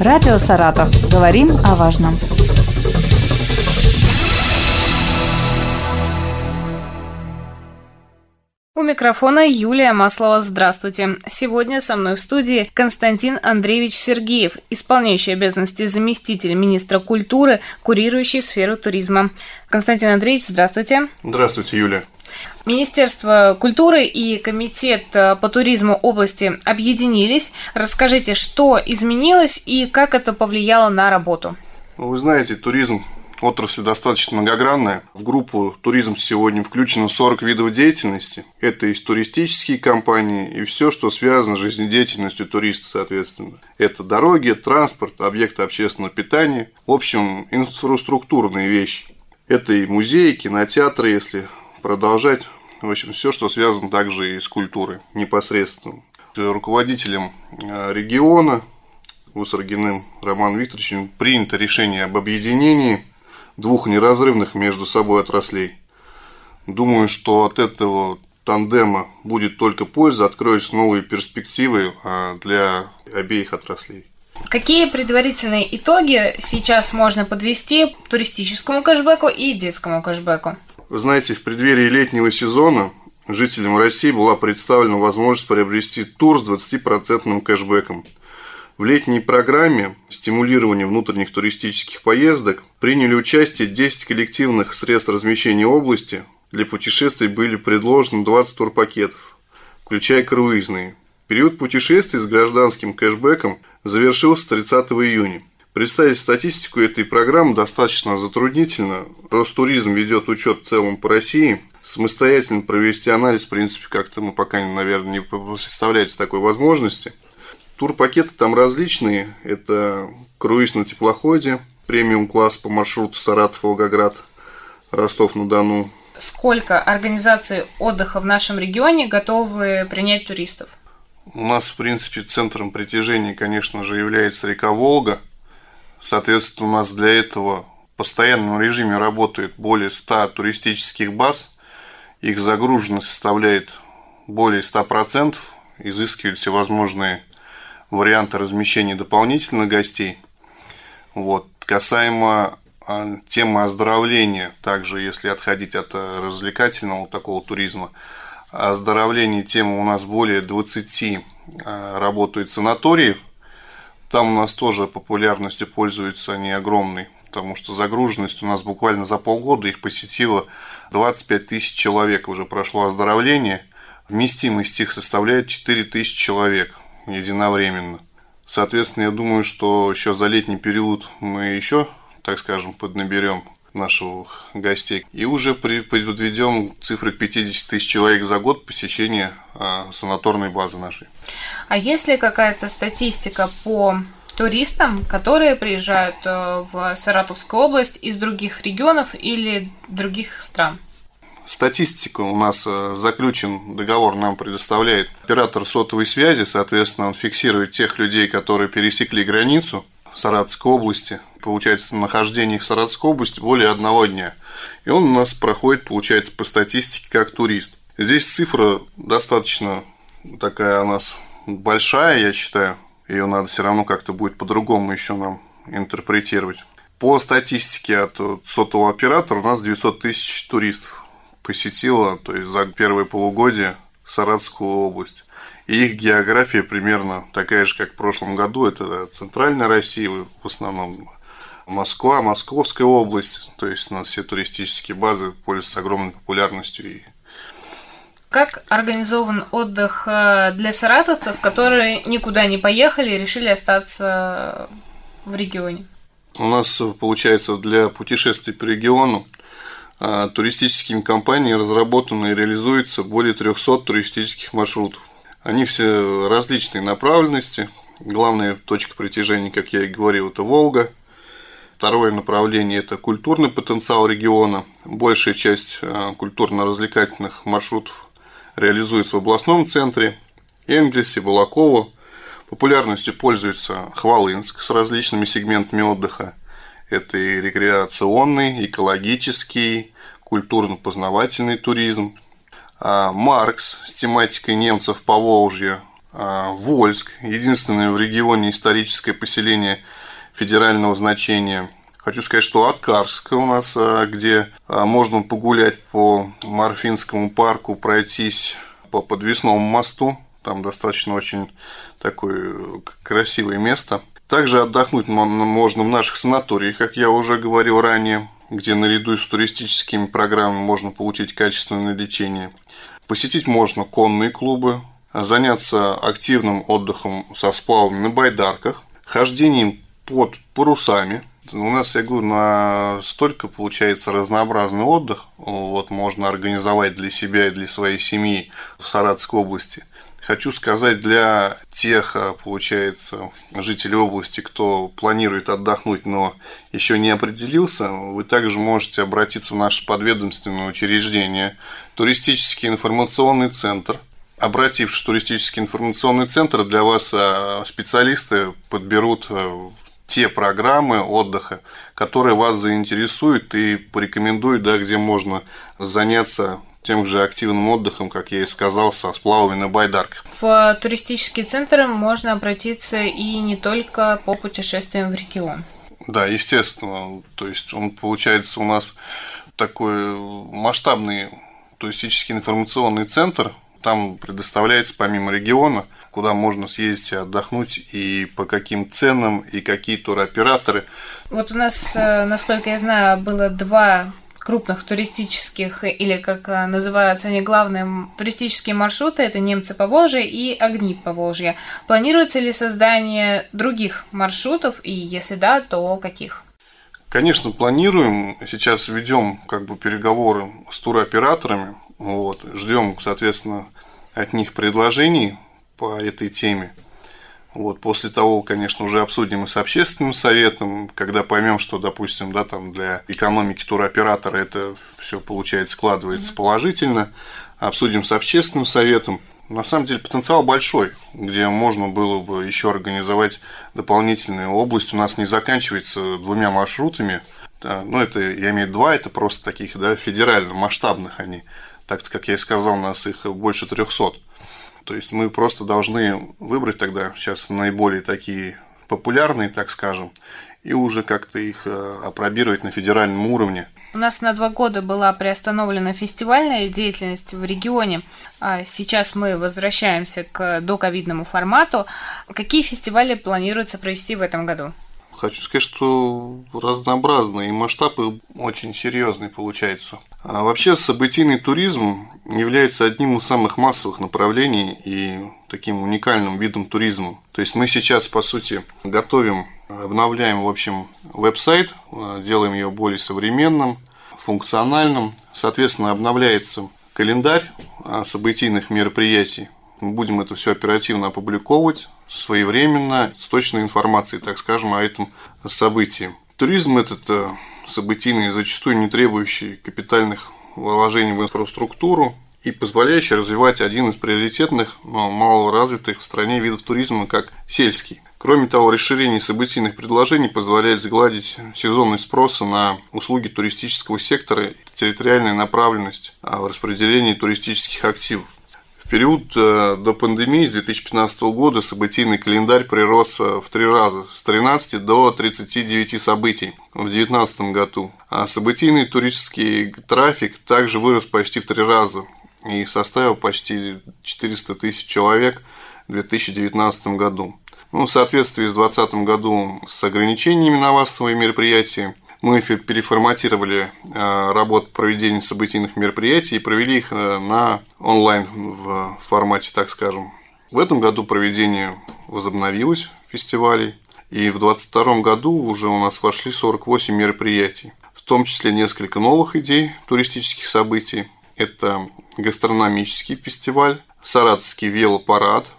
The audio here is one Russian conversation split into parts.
Радио «Саратов». Говорим о важном. У микрофона Юлия Маслова. Здравствуйте. Сегодня со мной в студии Константин Андреевич Сергеев, исполняющий обязанности заместителя министра культуры, курирующий сферу туризма. Константин Андреевич, здравствуйте. Здравствуйте, Юлия. Министерство культуры и Комитет э, по туризму области объединились. Расскажите, что изменилось и как это повлияло на работу? Ну, вы знаете, туризм отрасль достаточно многогранная. В группу туризм сегодня включено 40 видов деятельности. Это и туристические компании, и все, что связано с жизнедеятельностью туриста, соответственно. Это дороги, транспорт, объекты общественного питания. В общем, инфраструктурные вещи. Это и музеи, кинотеатры, если продолжать. В общем, все, что связано также и с культурой непосредственно. Руководителем э, региона Вусаргиным Романом Викторовичем принято решение об объединении двух неразрывных между собой отраслей. Думаю, что от этого тандема будет только польза, откроются новые перспективы а, для обеих отраслей. Какие предварительные итоги сейчас можно подвести туристическому кэшбэку и детскому кэшбэку? Вы знаете, в преддверии летнего сезона жителям России была представлена возможность приобрести тур с 20% кэшбэком – в летней программе стимулирования внутренних туристических поездок приняли участие 10 коллективных средств размещения области. Для путешествий были предложены 20 турпакетов, включая круизные. Период путешествий с гражданским кэшбэком завершился 30 июня. Представить статистику этой программы достаточно затруднительно. Ростуризм ведет учет в целом по России. Самостоятельно провести анализ, в принципе, как-то мы пока, наверное, не представляете такой возможности – Турпакеты там различные. Это круиз на теплоходе, премиум-класс по маршруту Саратов-Волгоград, Ростов-на-Дону. Сколько организаций отдыха в нашем регионе готовы принять туристов? У нас, в принципе, центром притяжения, конечно же, является река Волга. Соответственно, у нас для этого в постоянном режиме работает более 100 туристических баз. Их загруженность составляет более 100%. Изыскивают всевозможные варианты размещения дополнительных гостей. Вот. Касаемо а, темы оздоровления, также если отходить от э, развлекательного такого туризма, оздоровление темы у нас более 20 а, работают санаториев. Там у нас тоже популярностью пользуются они огромной, потому что загруженность у нас буквально за полгода их посетило 25 тысяч человек уже прошло оздоровление. Вместимость их составляет 4 тысячи человек единовременно. Соответственно, я думаю, что еще за летний период мы еще, так скажем, поднаберем наших гостей. И уже подведем цифры к 50 тысяч человек за год посещения а, санаторной базы нашей. А есть ли какая-то статистика по туристам, которые приезжают э, в Саратовскую область из других регионов или других стран? Статистика у нас э, заключен договор, нам предоставляет оператор сотовой связи, соответственно, он фиксирует тех людей, которые пересекли границу Саратовской области. Получается, нахождение в Саратовской области более одного дня. И он у нас проходит, получается, по статистике как турист. Здесь цифра достаточно такая у нас большая, я считаю. Ее надо все равно как-то будет по-другому еще нам интерпретировать. По статистике от сотового оператора у нас 900 тысяч туристов посетила, то есть за первое полугодие Саратовскую область. И их география примерно такая же, как в прошлом году. Это центральная Россия, в основном Москва, Московская область. То есть у нас все туристические базы пользуются огромной популярностью. И... Как организован отдых э, для саратовцев, которые никуда не поехали и решили остаться в регионе? У нас, получается, для путешествий по региону а туристическими компаниями разработано и реализуется более 300 туристических маршрутов. Они все различной направленности. Главная точка притяжения, как я и говорил, это Волга. Второе направление – это культурный потенциал региона. Большая часть а, культурно-развлекательных маршрутов реализуется в областном центре. Энгельсе, Балаково. Популярностью пользуется Хвалынск с различными сегментами отдыха – это и рекреационный, экологический, культурно-познавательный туризм. А Маркс с тематикой немцев по Волжью, а, Вольск, единственное в регионе историческое поселение федерального значения. Хочу сказать, что Аткарск у нас, а, где а, можно погулять по Марфинскому парку, пройтись по подвесному мосту. Там достаточно очень такое красивое место. Также отдохнуть можно в наших санаториях, как я уже говорил ранее, где наряду с туристическими программами можно получить качественное лечение. Посетить можно конные клубы, заняться активным отдыхом со сплавами на байдарках, хождением под парусами. У нас, я говорю, настолько получается разнообразный отдых. Вот можно организовать для себя и для своей семьи в Саратовской области. Хочу сказать для тех, а, получается, жителей области, кто планирует отдохнуть, но еще не определился, вы также можете обратиться в наше подведомственное учреждение, туристический информационный центр. Обратившись в туристический информационный центр, для вас а, специалисты подберут а, те программы отдыха, которые вас заинтересуют и порекомендуют, да, где можно заняться тем же активным отдыхом, как я и сказал, со сплавами на байдарках. В туристический центр можно обратиться и не только по путешествиям в регион. Да, естественно. То есть он получается у нас такой масштабный туристический информационный центр. Там предоставляется помимо региона, куда можно съездить и отдохнуть, и по каким ценам, и какие туроператоры. Вот у нас, э, насколько я знаю, было два крупных туристических, или как э, называются они главные туристические маршруты, это немцы по Волжье и огни по Волжье. Планируется ли создание других маршрутов, и если да, то каких? Конечно, планируем. Сейчас ведем как бы переговоры с туроператорами. Вот. Ждем, соответственно, от них предложений по этой теме. Вот, после того, конечно, уже обсудим и с общественным советом, когда поймем, что, допустим, да, там для экономики туроператора это все получается складывается mm-hmm. положительно, обсудим с общественным советом. На самом деле потенциал большой, где можно было бы еще организовать дополнительную область. У нас не заканчивается двумя маршрутами. Да, ну, это, я имею два, это просто таких, да, федерально масштабных они. Так-то, как я и сказал, у нас их больше трехсот. То есть мы просто должны выбрать тогда сейчас наиболее такие популярные, так скажем, и уже как-то их э, опробировать на федеральном уровне. У нас на два года была приостановлена фестивальная деятельность в регионе. А сейчас мы возвращаемся к доковидному формату. Какие фестивали планируется провести в этом году? Хочу сказать, что разнообразный и масштаб очень серьезный получается. А вообще событийный туризм является одним из самых массовых направлений и таким уникальным видом туризма. То есть мы сейчас, по сути, готовим, обновляем, в общем, веб-сайт, делаем ее более современным, функциональным. Соответственно, обновляется календарь событийных мероприятий. Мы будем это все оперативно опубликовывать своевременно, с точной информацией, так скажем, о этом событии. Туризм – это э, событийный, зачастую не требующий капитальных вложений в инфраструктуру и позволяющий развивать один из приоритетных, но малоразвитых в стране видов туризма, как сельский. Кроме того, расширение событийных предложений позволяет сгладить сезонность спроса на услуги туристического сектора и территориальная направленность а, в распределении туристических активов. В период э, до пандемии с 2015 года событийный календарь прирос э, в три раза с 13 до 39 событий в 2019 году. А событийный туристический трафик также вырос почти в три раза и составил почти 400 тысяч человек в 2019 году. Ну, в соответствии с 2020 году с ограничениями на массовые мероприятия – мы переформатировали э, работу проведения событийных мероприятий и провели их э, на онлайн в формате, так скажем. В этом году проведение возобновилось фестивалей, и в 2022 году уже у нас вошли 48 мероприятий, в том числе несколько новых идей туристических событий. Это гастрономический фестиваль, Саратовский велопарад,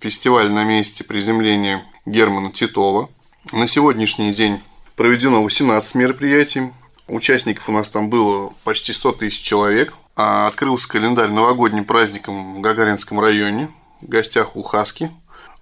фестиваль на месте приземления Германа Титова. На сегодняшний день Проведено 18 мероприятий. Участников у нас там было почти 100 тысяч человек. А открылся календарь новогодним праздником в Гагаринском районе, в гостях у Хаски.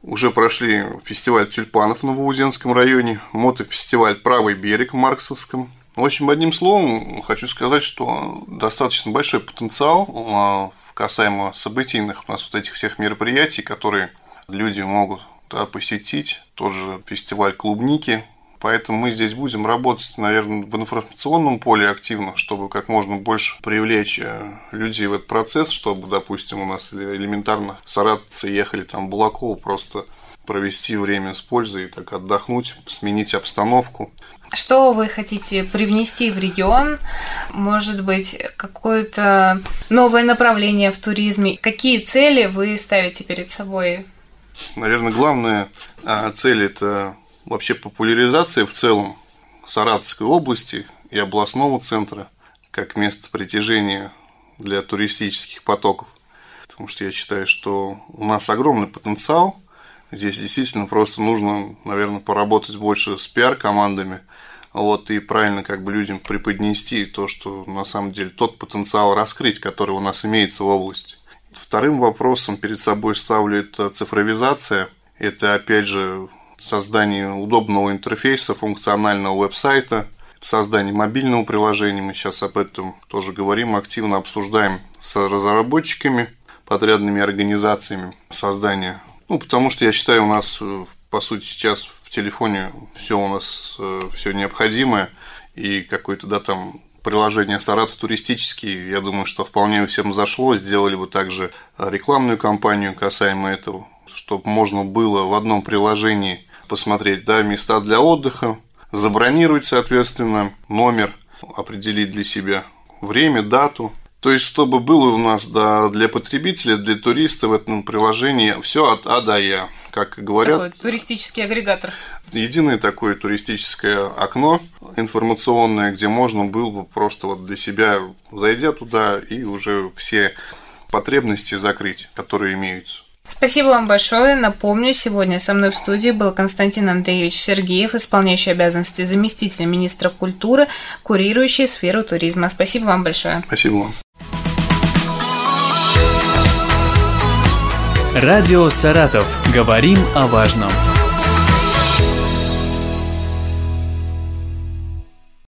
Уже прошли фестиваль тюльпанов в Новоузенском районе, мотофестиваль «Правый берег» в Марксовском. В общем, одним словом, хочу сказать, что достаточно большой потенциал а, касаемо событийных у нас вот этих всех мероприятий, которые люди могут да, посетить тот же фестиваль клубники. Поэтому мы здесь будем работать, наверное, в информационном поле активно, чтобы как можно больше привлечь э, людей в этот процесс, чтобы, допустим, у нас элементарно саратовцы ехали там в Булаково просто провести время с пользой, так отдохнуть, сменить обстановку. Что вы хотите привнести в регион? Может быть, какое-то новое направление в туризме? Какие цели вы ставите перед собой? Наверное, главная а, цель – это вообще популяризация в целом Саратовской области и областного центра как место притяжения для туристических потоков. Потому что я считаю, что у нас огромный потенциал – Здесь действительно просто нужно, наверное, поработать больше с пиар-командами, вот, и правильно как бы людям преподнести то, что на самом деле тот потенциал раскрыть, который у нас имеется в области. Вторым вопросом перед собой ставлю это цифровизация. Это, опять же, создание удобного интерфейса, функционального веб-сайта, создание мобильного приложения. Мы сейчас об этом тоже говорим, активно обсуждаем с разработчиками, подрядными организациями создание. Ну, потому что я считаю, у нас, э, по сути, сейчас в телефоне все у нас, э, все необходимое, и какое-то, да, там, приложение Саратов туристический, я думаю, что вполне всем зашло, сделали бы также рекламную кампанию касаемо этого, чтобы можно было в одном приложении посмотреть, да, места для отдыха, забронировать, соответственно, номер, определить для себя время, дату – то есть, чтобы было у нас да, для потребителя, для туриста в этом приложении все от А до Я, как говорят. Такой туристический агрегатор. Единое такое туристическое окно информационное, где можно было бы просто вот для себя, зайдя туда, и уже все потребности закрыть, которые имеются. Спасибо вам большое. Напомню, сегодня со мной в студии был Константин Андреевич Сергеев, исполняющий обязанности заместителя министра культуры, курирующий сферу туризма. Спасибо вам большое. Спасибо вам. Радио «Саратов». Говорим о важном.